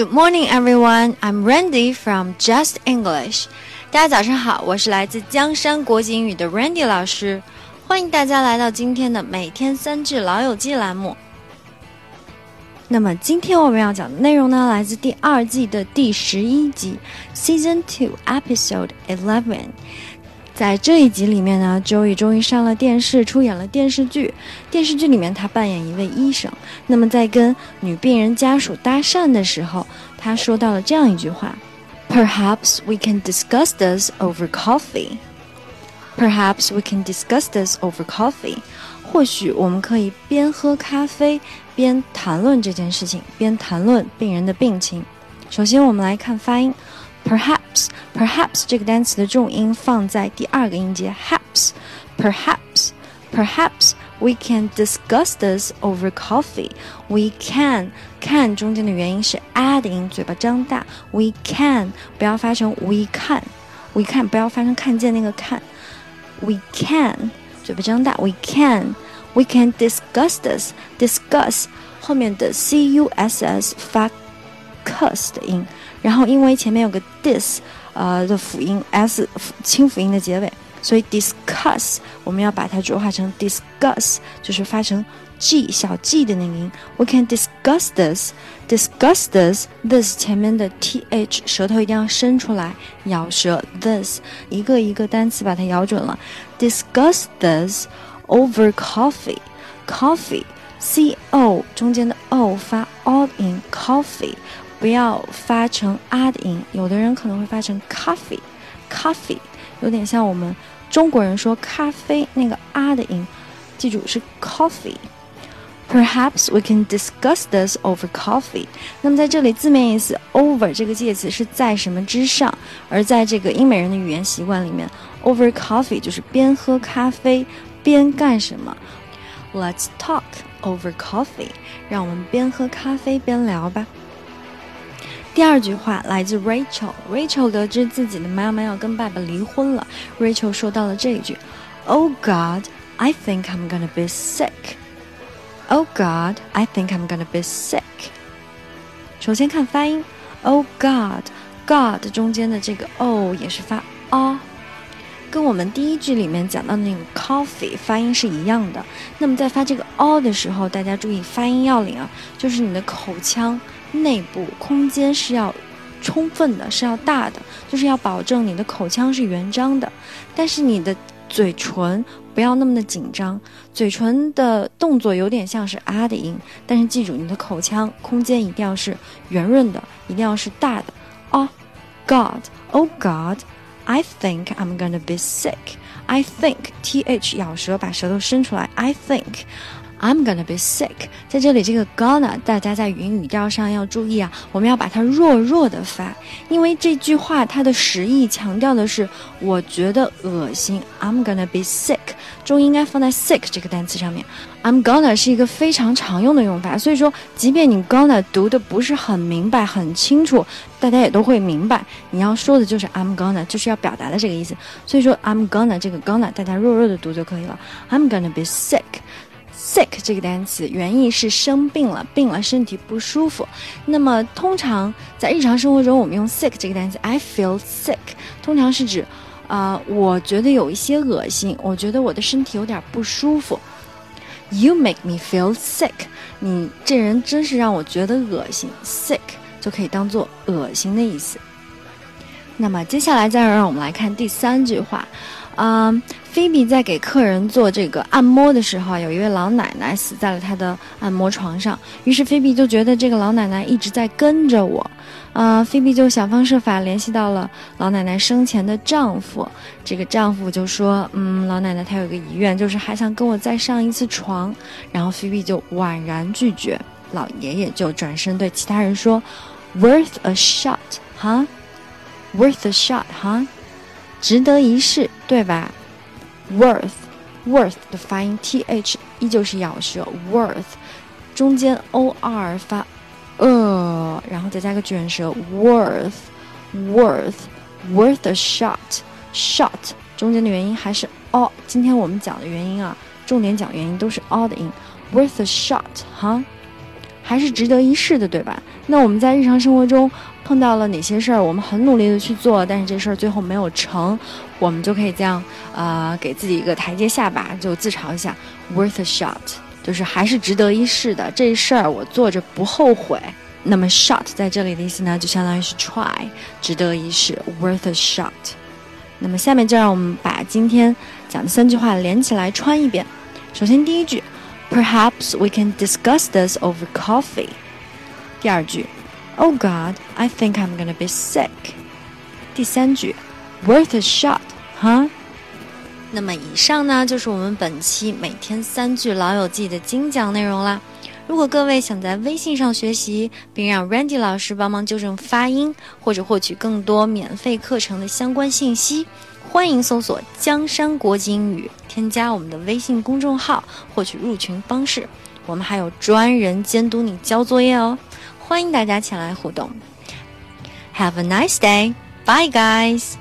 Good morning, everyone. I'm Randy from Just English. 大家早上好，我是来自江山国际英语的 Randy 老师，欢迎大家来到今天的每天三句老友记栏目。那么今天我们要讲的内容呢，来自第二季的第十一集，Season Two Episode Eleven。在这一集里面呢，Joey 终于上了电视，出演了电视剧。电视剧里面，他扮演一位医生。那么在跟女病人家属搭讪的时候，他说到了这样一句话：“Perhaps we can discuss this over coffee. Perhaps we can discuss this over coffee. 或许我们可以边喝咖啡边谈论这件事情，边谈论病人的病情。首先，我们来看发音。” Perhaps, perhaps 这个单词的重音放在第二个音节 haps。Perhaps, perhaps we can discuss this over coffee. We can can 中间的元音是 add 音，嘴巴张大。We can 不要发成 we can, we can 不要发成看见那个看。We can 嘴巴张大。We can, we can discuss this. Discuss 后面的 c u s s 发 cus 的音。 然后因为前面有个 dis，呃的辅音 s 清辅音的结尾，所以 discuss 我们要把它浊化成 discuss，就是发成 g 小 g 的那个音。We can discuss this，discuss this，this 前面的 th 舌头一定要伸出来，咬舌 this，一个一个单词把它咬准了。Discuss this over coffee，coffee c o 中间的 o 发 o 音，coffee。不要发成啊的音，有的人可能会发成 coffee，coffee，有点像我们中国人说咖啡那个啊的音，记住是 coffee。Perhaps we can discuss this over coffee。那么在这里字面意思，over 这个介词是在什么之上，而在这个英美人的语言习惯里面，over coffee 就是边喝咖啡边干什么。Let's talk over coffee。让我们边喝咖啡边聊吧。第二句话来自 Rachel。Rachel 得知自己的妈妈要跟爸爸离婚了，Rachel 说到了这一句：“Oh God, I think I'm gonna be sick. Oh God, I think I'm gonna be sick.” 首先看发音，Oh God，God 中间的这个 O 也是发啊，跟我们第一句里面讲到那个 coffee 发音是一样的。那么在发这个 O 的时候，大家注意发音要领啊，就是你的口腔。内部空间是要充分的，是要大的，就是要保证你的口腔是圆张的，但是你的嘴唇不要那么的紧张，嘴唇的动作有点像是啊的音，但是记住你的口腔空间一定要是圆润的，一定要是大的。哦，God，Oh God，I think I'm gonna be sick。I think th 咬舌，把舌头伸出来。I think。I'm gonna be sick，在这里这个 gonna，大家在语音语调上要注意啊，我们要把它弱弱的发，因为这句话它的实意强调的是我觉得恶心。I'm gonna be sick，重音应该放在 sick 这个单词上面。I'm gonna 是一个非常常用的用法，所以说即便你 gonna 读的不是很明白很清楚，大家也都会明白你要说的就是 I'm gonna，就是要表达的这个意思。所以说 I'm gonna 这个 gonna 大家弱弱的读就可以了。I'm gonna be sick。Sick 这个单词原意是生病了，病了，身体不舒服。那么通常在日常生活中，我们用 sick 这个单词，I feel sick，通常是指，啊，我觉得有一些恶心，我觉得我的身体有点不舒服。You make me feel sick，你这人真是让我觉得恶心。sick 就可以当做恶心的意思。那么接下来再让我们来看第三句话。嗯，菲比在给客人做这个按摩的时候，有一位老奶奶死在了她的按摩床上。于是菲比就觉得这个老奶奶一直在跟着我。啊，菲比就想方设法联系到了老奶奶生前的丈夫。这个丈夫就说：“嗯，老奶奶她有个遗愿，就是还想跟我再上一次床。”然后菲比就婉然拒绝。老爷爷就转身对其他人说：“Worth a shot，哈？Worth a shot，哈？”值得一试，对吧？Worth，worth 的发音 th 依旧是咬舌，worth 中间 or 发呃，然后再加个卷舌，worth，worth，worth a shot，shot 中间的元音还是 o。今天我们讲的元音啊，重点讲元音都是 o 的音，worth a shot，哈。还是值得一试的，对吧？那我们在日常生活中碰到了哪些事儿，我们很努力的去做，但是这事儿最后没有成，我们就可以这样，呃，给自己一个台阶下吧，就自嘲一下，worth a shot，就是还是值得一试的，这事儿我做着不后悔。那么 shot 在这里的意思呢，就相当于是 try，值得一试，worth a shot。那么下面就让我们把今天讲的三句话连起来穿一遍。首先第一句，Perhaps we can discuss this over coffee。第二句，Oh God, I think I'm gonna be sick。第三句，Worth a shot，哈。那么以上呢，就是我们本期每天三句老友记的精讲内容啦。如果各位想在微信上学习，并让 Randy 老师帮忙纠正发音，或者获取更多免费课程的相关信息，欢迎搜索“江山国际英语”，添加我们的微信公众号，获取入群方式。我们还有专人监督你交作业哦，欢迎大家前来互动。Have a nice day, bye guys.